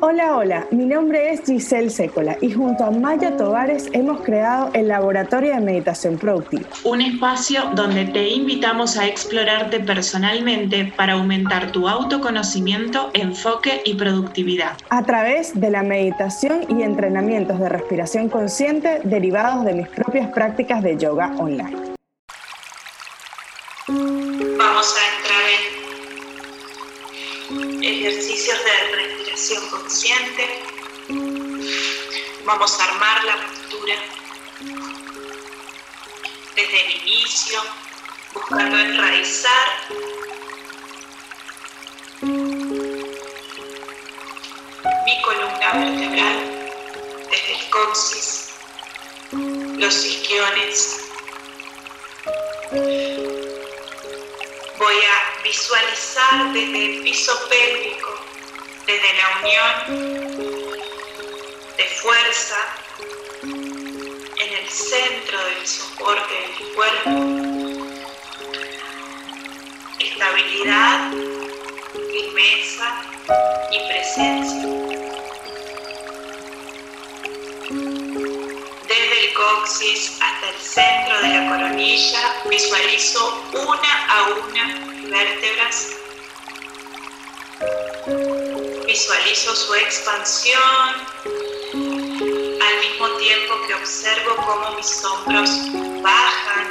Hola, hola, mi nombre es Giselle Sécola y junto a Maya Tovares hemos creado el Laboratorio de Meditación Productiva. Un espacio donde te invitamos a explorarte personalmente para aumentar tu autoconocimiento, enfoque y productividad. A través de la meditación y entrenamientos de respiración consciente derivados de mis propias prácticas de yoga online. Vamos a entrar en ejercicios de consciente. Vamos a armar la postura desde el inicio, buscando enraizar mi columna vertebral desde el coxis, los isquiones. Voy a visualizar desde el piso pélvico desde la unión de fuerza en el centro del soporte de mi cuerpo, estabilidad, firmeza y presencia. Desde el coxis hasta el centro de la coronilla visualizo una a una vértebras visualizo su expansión al mismo tiempo que observo cómo mis hombros bajan,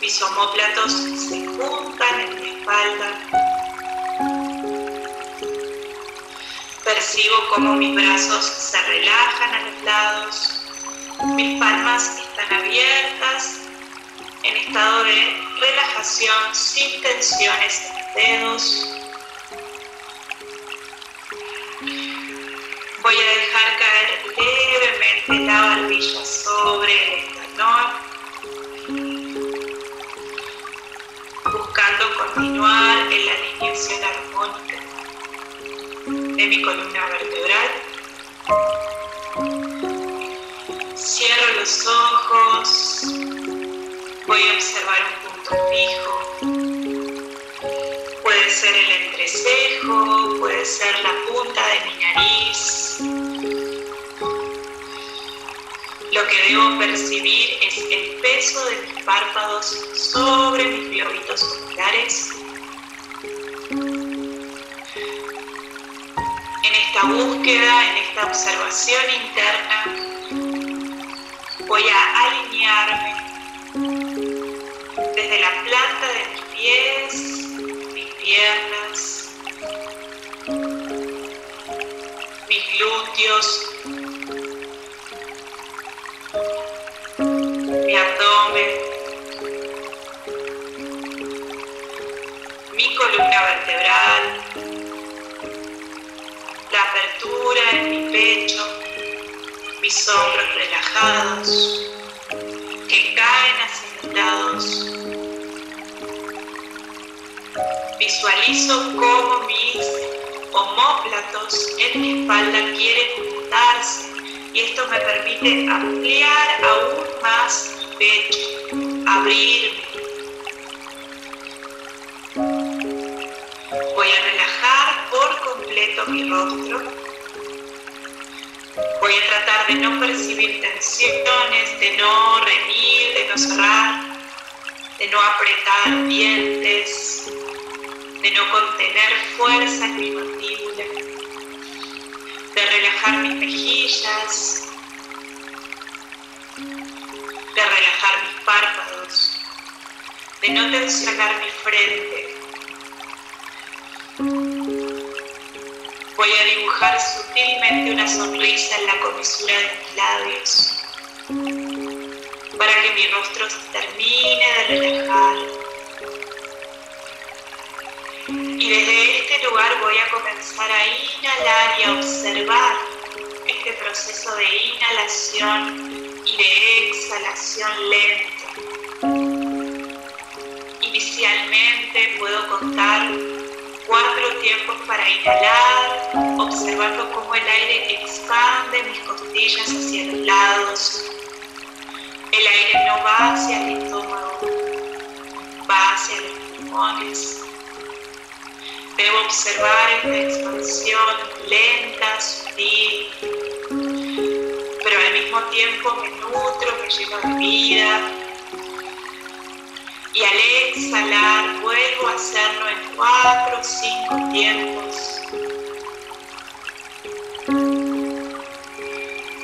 mis homóplatos se juntan en mi espalda. Percibo cómo mis brazos se relajan a los lados, mis palmas están abiertas en estado de relajación sin tensiones en los dedos. Voy a dejar caer levemente la barbilla sobre el esternón, buscando continuar en la alineación armónica de mi columna vertebral. Cierro los ojos, voy a observar un punto fijo. Puede ser el entrecejo, puede ser la punta de mi nariz, Lo que debo percibir es el peso de mis párpados sobre mis globitos oculares. En esta búsqueda, en esta observación interna, voy a alinearme desde la planta de mis pies, mis piernas, mis glúteos, mi abdomen, mi columna vertebral, mis hombros relajados que caen lados. Visualizo cómo mis homóplatos en mi espalda quieren juntarse y esto me permite ampliar aún más mi pecho, abrirme. Voy a relajar por completo mi rostro. Voy a tratar de no percibir tensiones, de no reñir, de no cerrar, de no apretar dientes, de no contener fuerza en mi mandíbula de relajar mis mejillas, de relajar mis párpados, de no tensionar mi frente. Voy a dibujar sutilmente una sonrisa en la comisura de mis labios para que mi rostro termine de relajar y desde este lugar voy a comenzar a inhalar y a observar este proceso de inhalación y de exhalación lenta. Inicialmente puedo contar cuatro tiempos para inhalar, observando cómo el aire expande mis costillas hacia los lados. El aire no va hacia el estómago, va hacia los pulmones. Debo observar esta expansión lenta sutil, pero al mismo tiempo me nutro, me lleno de vida. Y al exhalar vuelvo a hacerlo en cuatro o cinco tiempos.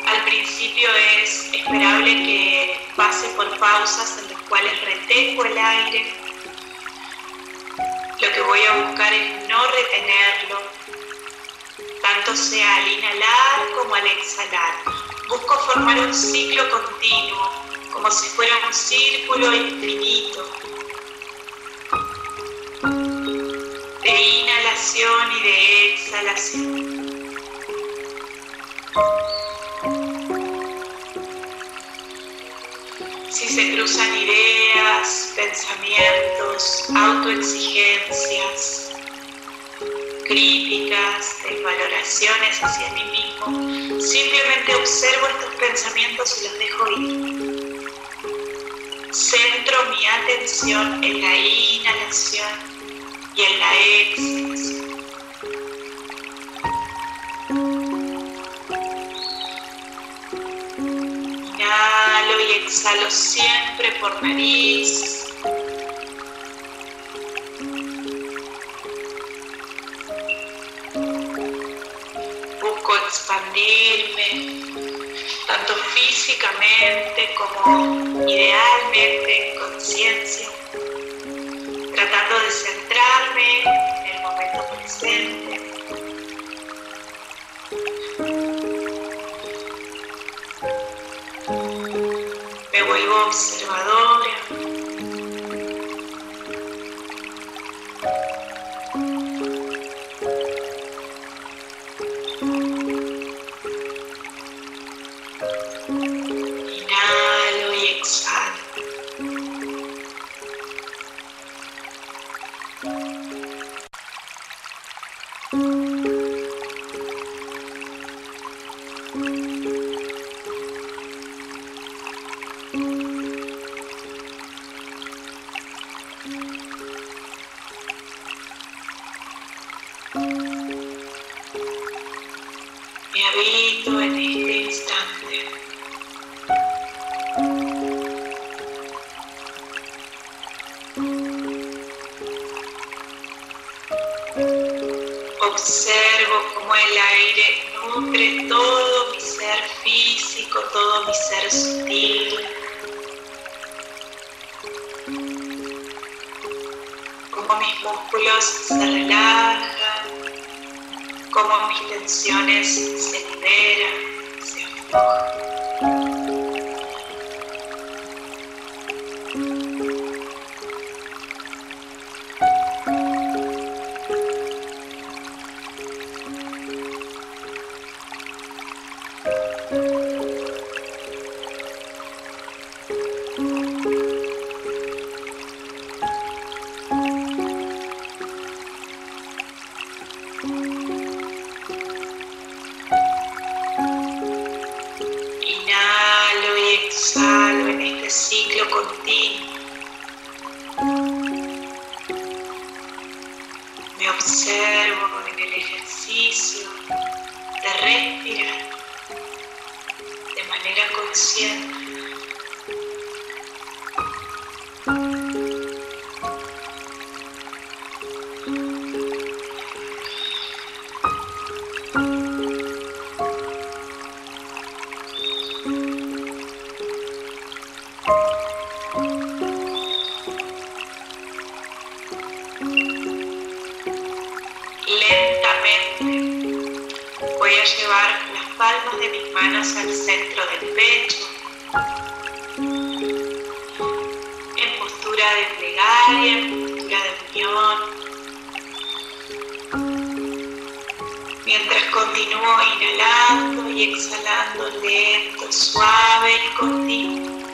Al principio es esperable que pase por pausas en las cuales retengo el aire. Lo que voy a buscar es no retenerlo, tanto sea al inhalar como al exhalar. Busco formar un ciclo continuo, como si fuera un círculo infinito de inhalación y de exhalación. Si se cruzan ideas, pensamientos, autoexigencias, críticas, desvaloraciones hacia mí mismo, simplemente observo estos pensamientos y los dejo ir. Centro mi atención en la inhalación y en la exhalación. Inhalo y exhalo siempre por nariz. expandirme, tanto físicamente como en conciencia, tratando de centrarme en el momento presente. Me vuelvo observadora. Habito en este instante. Observo cómo el aire nutre todo mi ser físico, todo mi ser sutil. Cómo mis músculos se relajan, cómo mis tensiones se liberan, se aflojan. Manera consciente. Lentamente voy a llevar palmas de mis manos al centro del pecho, en postura de plegaria, en postura de unión. Mientras continúo inhalando y exhalando lento, suave y continuo.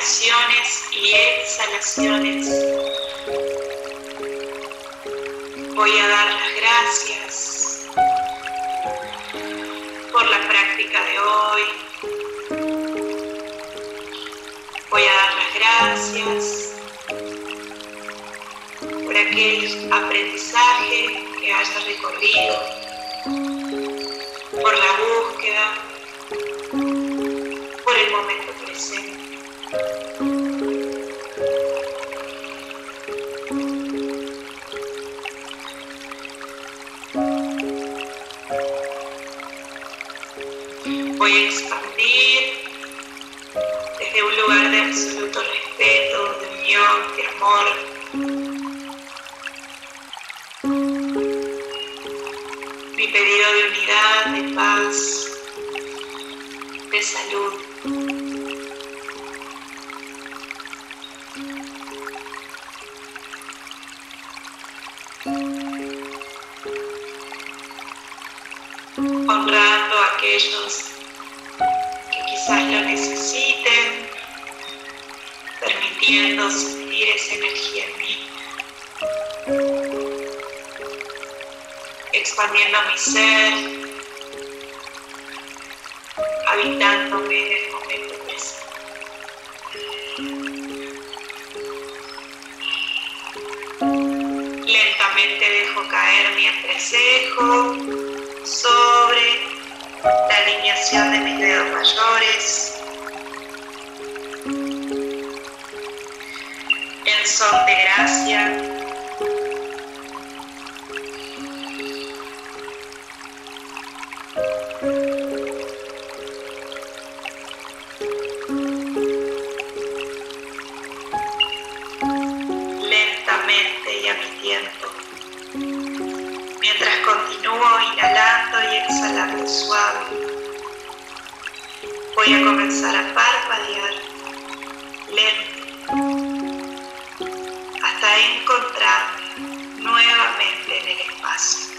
Inhalaciones y exhalaciones voy a dar las gracias por la práctica de hoy. Voy a dar las gracias por aquel aprendizaje que haya recorrido, por la búsqueda, por el momento presente. Voy a expandir desde un lugar de absoluto respeto, de unión, de amor, mi pedido de unidad, de paz, de salud. honrando a aquellos que lo necesiten, permitiendo sentir esa energía en mí, expandiendo mi ser, habitándome en el momento presente. Lentamente dejo caer mi entrecejo sobre la alineación de mis dedos mayores. En son de gracia. Voy a comenzar a parpadear lento hasta encontrarme nuevamente en el espacio.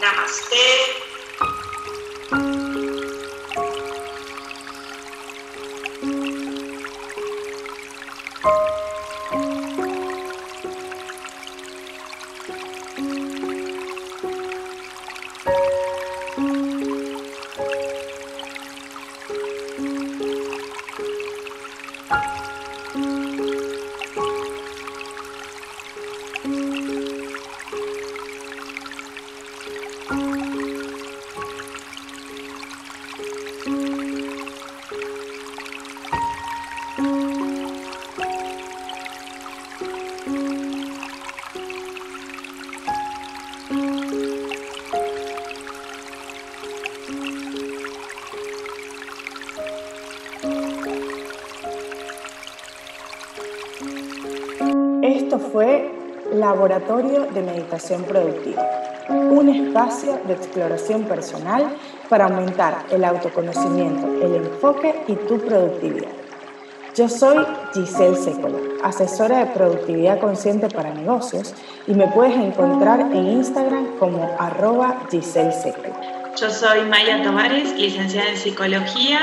Namaste. Fue Laboratorio de Meditación Productiva, un espacio de exploración personal para aumentar el autoconocimiento, el enfoque y tu productividad. Yo soy Giselle Sécolo, asesora de productividad consciente para negocios y me puedes encontrar en Instagram como arroba Giselle Sécolo. Yo soy Maya Tomares, licenciada en psicología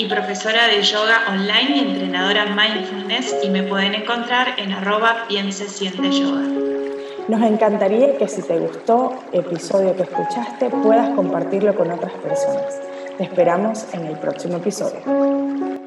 y profesora de yoga online y entrenadora mindfulness y me pueden encontrar en arroba piense siente yoga. Nos encantaría que si te gustó el episodio que escuchaste puedas compartirlo con otras personas. Te esperamos en el próximo episodio.